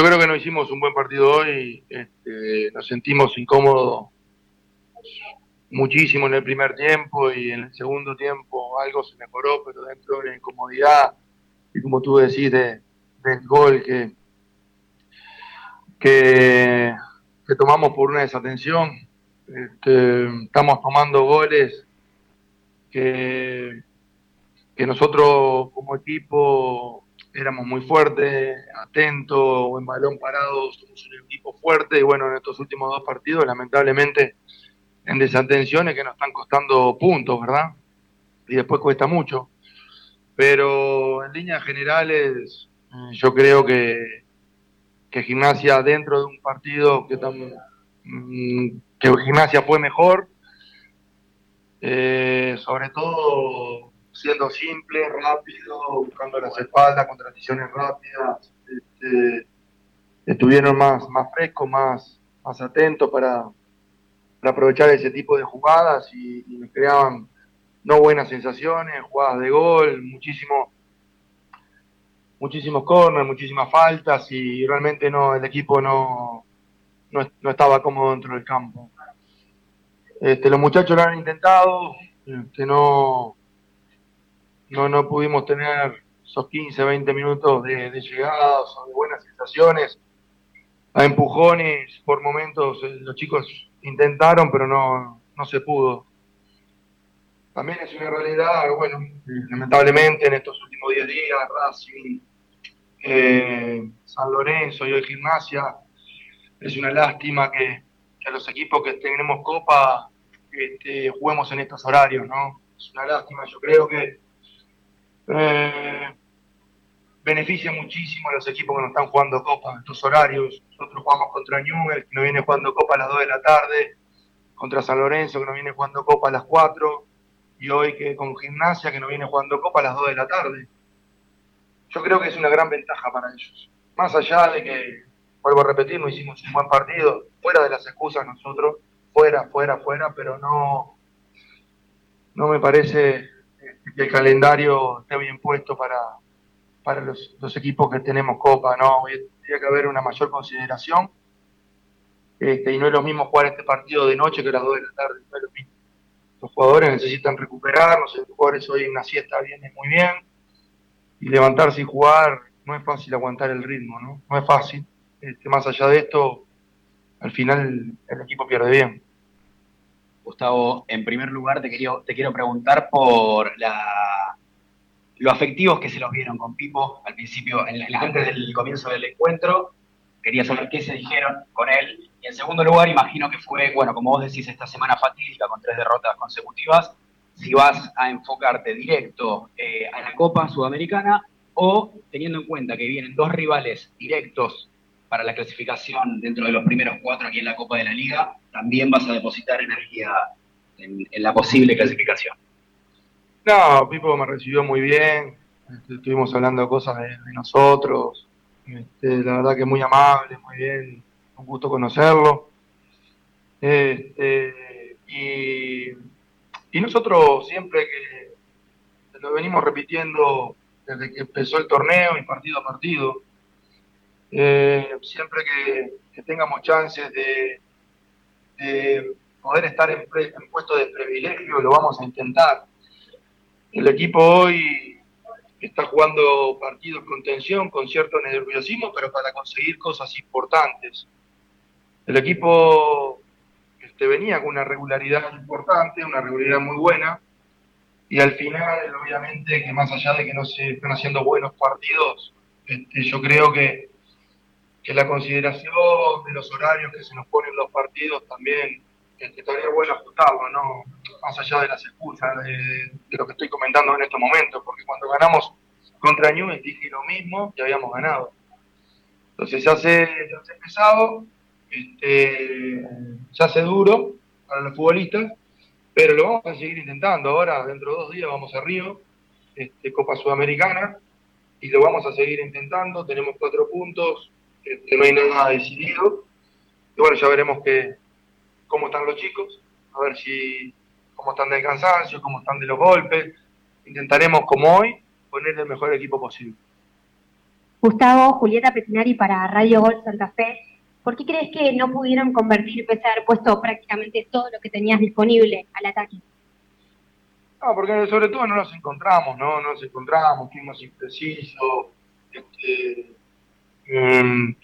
yo creo que no hicimos un buen partido hoy, este, nos sentimos incómodos muchísimo en el primer tiempo y en el segundo tiempo algo se mejoró, pero dentro de la incomodidad y como tú decís del gol que, que, tomamos por una desatención, este, estamos tomando goles que, que nosotros como equipo éramos muy fuertes, atentos, en balón parado somos un equipo fuerte y bueno, en estos últimos dos partidos lamentablemente en desatenciones que nos están costando puntos, ¿verdad? Y después cuesta mucho. Pero en líneas generales mm, yo creo que, que Gimnasia dentro de un partido que, mm, que Gimnasia fue mejor, eh, sobre todo siendo simple, rápido, buscando las espaldas con transiciones rápidas. Este, estuvieron más, más frescos, más, más atentos para, aprovechar ese tipo de jugadas y, nos creaban no buenas sensaciones, jugadas de gol, muchísimo, muchísimos corners, muchísimas faltas y realmente no, el equipo no, no, estaba cómodo dentro del campo. Este, los muchachos lo han intentado, este, no, no, no pudimos tener esos 15, 20 minutos de, de llegadas de buenas sensaciones. A empujones, por momentos eh, los chicos intentaron, pero no, no se pudo. También es una realidad, bueno, lamentablemente en estos últimos 10 días, Racing, eh, San Lorenzo y hoy Gimnasia, es una lástima que, que los equipos que tenemos Copa este, juguemos en estos horarios, ¿no? Es una lástima, yo creo que eh, beneficia muchísimo a los equipos que no están jugando Copa, estos horarios. Nosotros jugamos contra Newell, que nos viene jugando Copa a las 2 de la tarde, contra San Lorenzo, que nos viene jugando Copa a las 4, y hoy que con Gimnasia, que nos viene jugando Copa a las 2 de la tarde. Yo creo que es una gran ventaja para ellos. Más allá de que, vuelvo a repetir, no hicimos un buen partido, fuera de las excusas nosotros, fuera, fuera, fuera, pero no, no me parece que el calendario esté bien puesto para, para los, equipos que tenemos Copa, ¿no? Tiene que haber una mayor consideración. Este, y no es lo mismo jugar este partido de noche que las 2 de la tarde, no es lo mismo. Los jugadores necesitan recuperar, los jugadores hoy una siesta viene muy bien, y levantarse y jugar no es fácil aguantar el ritmo, ¿no? No es fácil. Este, más allá de esto, al final el equipo pierde bien. Gustavo, en primer lugar te, quiero, te quiero preguntar por la, lo afectivos que se los vieron con Pipo al principio, antes del comienzo del encuentro. Quería saber qué se dijeron con él. Y en segundo lugar, imagino que fue, bueno, como vos decís, esta semana fatídica con tres derrotas consecutivas, si vas a enfocarte directo eh, a la Copa Sudamericana o teniendo en cuenta que vienen dos rivales directos para la clasificación dentro de los primeros cuatro aquí en la Copa de la Liga, también vas a depositar energía en, la posible clasificación. No, Pipo me recibió muy bien, este, estuvimos hablando cosas de, nosotros, este, la verdad que muy amable, muy bien, un gusto conocerlo. Este, y, y, nosotros siempre que lo venimos repitiendo desde que empezó el torneo y partido a partido, eh, siempre que, tengamos chances de, poder estar en, puesto de privilegio, lo vamos a intentar. El equipo hoy está jugando partidos con tensión, con cierto nerviosismo, pero para conseguir cosas importantes. El equipo este, venía con una regularidad importante, una regularidad muy buena, y al final, obviamente, que más allá de que no se están haciendo buenos partidos, este, yo creo que que la consideración de los horarios que se nos ponen los partidos también este, estaría bueno ajustarlo, ¿no? Más allá de las excusas de, lo que estoy comentando en estos momentos, porque cuando ganamos contra Newell's dije lo mismo que habíamos ganado. Entonces se hace, se pesado, este, se hace duro para los futbolistas, pero lo vamos a seguir intentando. Ahora, dentro de dos días, vamos a Río, este, Copa Sudamericana, y lo vamos a seguir intentando. Tenemos cuatro puntos, que no hay nada decidido. Y bueno, ya veremos que, cómo están los chicos, a ver si cómo están del cansancio, cómo están de los golpes. Intentaremos, como hoy, poner el mejor equipo posible. Gustavo, Julieta Petinari para Radio Gol Santa Fe. ¿Por qué crees que no pudieron convertir, pese a haber puesto prácticamente todo lo que tenías disponible al ataque? No, porque sobre todo no nos encontramos, ¿no? No nos encontramos, fuimos imprecisos, este, mm,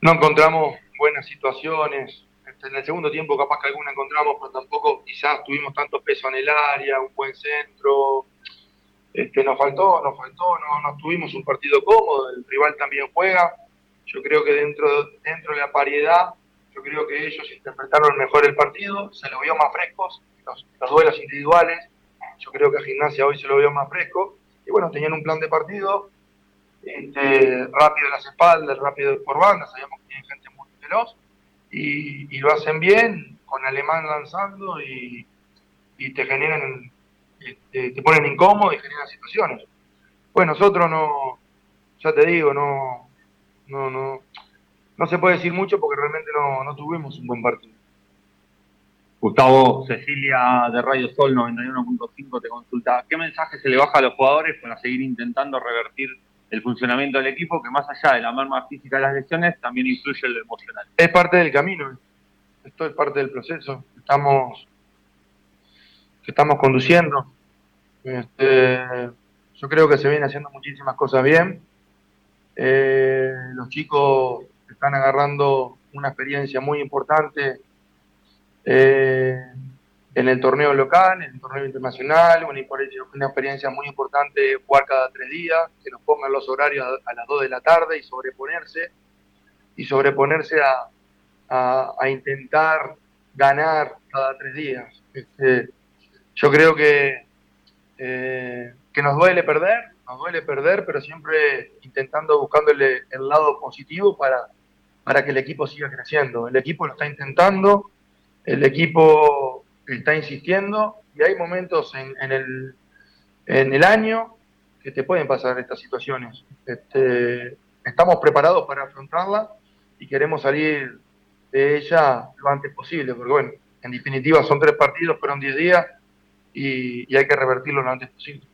no encontramos buenas situaciones. Este, en el segundo tiempo capaz que alguna encontramos, pero tampoco quizás tuvimos tanto peso en el área, un buen centro. Este, nos faltó, nos faltó, no, no tuvimos un partido cómodo, el rival también juega. Yo creo que dentro, dentro de la paridad, yo creo que ellos interpretaron mejor el partido, se lo vio más frescos, los, los duelos individuales. Yo creo que a Gimnasia hoy se lo vio más fresco. Y bueno, tenían un plan de partido, este, rápido en las espaldas, rápido por banda, sabíamos que tienen gente muy veloz, y, lo hacen bien, con Alemán lanzando, y, te generan, este, te ponen incómodo y generan situaciones. Pues nosotros no, ya te digo, no, no, no, no se puede decir mucho porque realmente no, no tuvimos un buen partido. Gustavo Cecilia de Radio Sol 91.5 te consulta, ¿qué mensaje se le baja a los jugadores para seguir intentando revertir el funcionamiento del equipo, que más allá de la marma física de las lesiones, también influye en lo emocional. Es parte del camino, esto es parte del proceso, estamos, que estamos conduciendo. Este, yo creo que se vienen haciendo muchísimas cosas bien. Eh, los chicos están agarrando una experiencia muy importante. Eh, en el torneo local, en el torneo internacional, una, experiencia muy importante jugar cada tres días, que nos pongan los horarios a, las dos de la tarde y sobreponerse, y sobreponerse a, a, intentar ganar cada tres días. Este, yo creo que, eh, que nos duele perder, nos duele perder, pero siempre intentando, buscándole el lado positivo para, para que el equipo siga creciendo. El equipo lo está intentando, el equipo está insistiendo y hay momentos en, en, el, en el año que te pueden pasar estas situaciones. Este, estamos preparados para afrontarla y queremos salir de ella lo antes posible, porque bueno, en definitiva son tres partidos, fueron diez días y, y hay que revertirlo lo antes posible.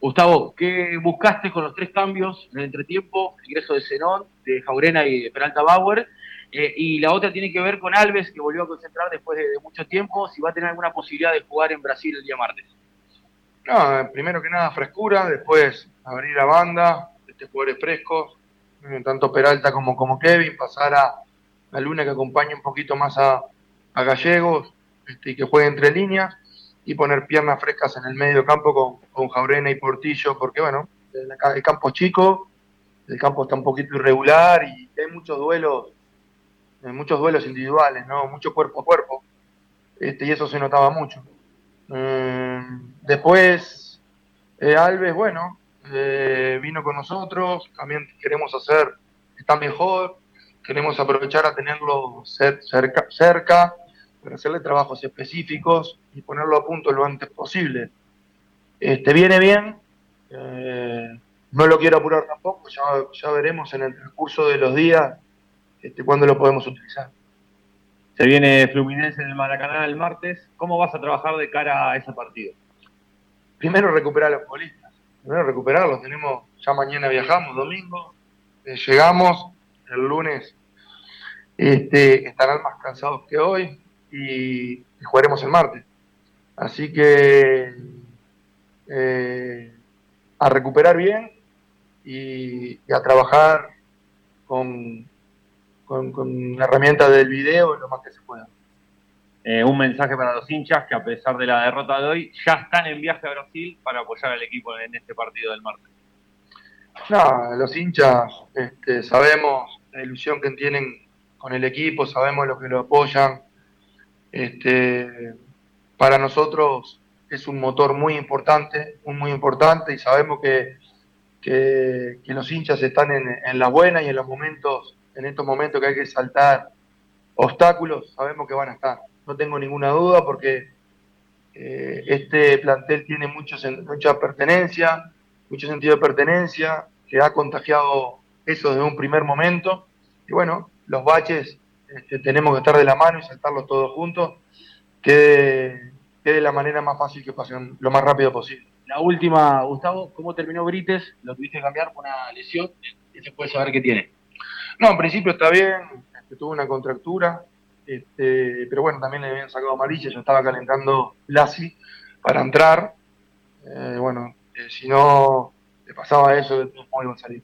Gustavo, ¿qué buscaste con los tres cambios en el entretiempo? El ingreso de Zenón, de Jaurena y de Peralta Bauer eh, y la otra tiene que ver con Alves, que volvió a concentrar después de, mucho tiempo, si va a tener alguna posibilidad de jugar en Brasil el día martes. No, primero que nada frescura, después abrir la banda, este jugadores frescos, eh, tanto Peralta como, como Kevin, pasar a, la Luna que acompañe un poquito más a, Gallegos este, y que juegue entre líneas y poner piernas frescas en el medio campo con, con Jaurena y Portillo, porque bueno, el, campo es chico, el campo está un poquito irregular y hay muchos duelos muchos duelos individuales, ¿no? Mucho cuerpo a cuerpo. Este, y eso se notaba mucho. Mm, después, eh, Alves, bueno, eh, vino con nosotros, también queremos hacer, está mejor, queremos aprovechar a tenerlo cerca, cerca para hacerle trabajos específicos y ponerlo a punto lo antes posible. Este, viene bien, eh, no lo quiero apurar tampoco, ya, ya veremos en el transcurso de los días este, cuándo lo podemos utilizar. Se viene Fluminense en el Maracaná el martes. ¿Cómo vas a trabajar de cara a ese partido? Primero recuperar a los futbolistas. Primero recuperarlos. Tenemos, ya mañana viajamos, domingo. Eh, llegamos el lunes. Este, estarán más cansados que hoy y, jugaremos el martes. Así que eh, a recuperar bien y a trabajar con, con, la herramienta del video lo más que se pueda. Eh, un mensaje para los hinchas que a pesar de la derrota de hoy ya están en viaje a Brasil para apoyar al equipo en este partido del martes. No, los hinchas este, sabemos la ilusión que tienen con el equipo, sabemos lo que lo apoyan. Este, para nosotros es un motor muy importante, muy importante y sabemos que, que, los hinchas están en, en las buenas y en los momentos en estos momentos que hay que saltar obstáculos, sabemos que van a estar. No tengo ninguna duda porque eh, este plantel tiene mucho, mucha pertenencia, mucho sentido de pertenencia, que ha contagiado eso desde un primer momento. Y bueno, los baches este, tenemos que estar de la mano y saltarlos todos juntos, que de la manera más fácil que pasen lo más rápido posible. la última, Gustavo, ¿cómo terminó Brites? ¿Lo tuviste que cambiar por una lesión? ¿Y se puede saber qué tiene? No, en principio está bien, tuvo una contractura, este, pero bueno, también le habían sacado amarilla, ya estaba calentando Lassi para entrar. Eh, bueno, eh, si no le pasaba eso, modos iba a salir.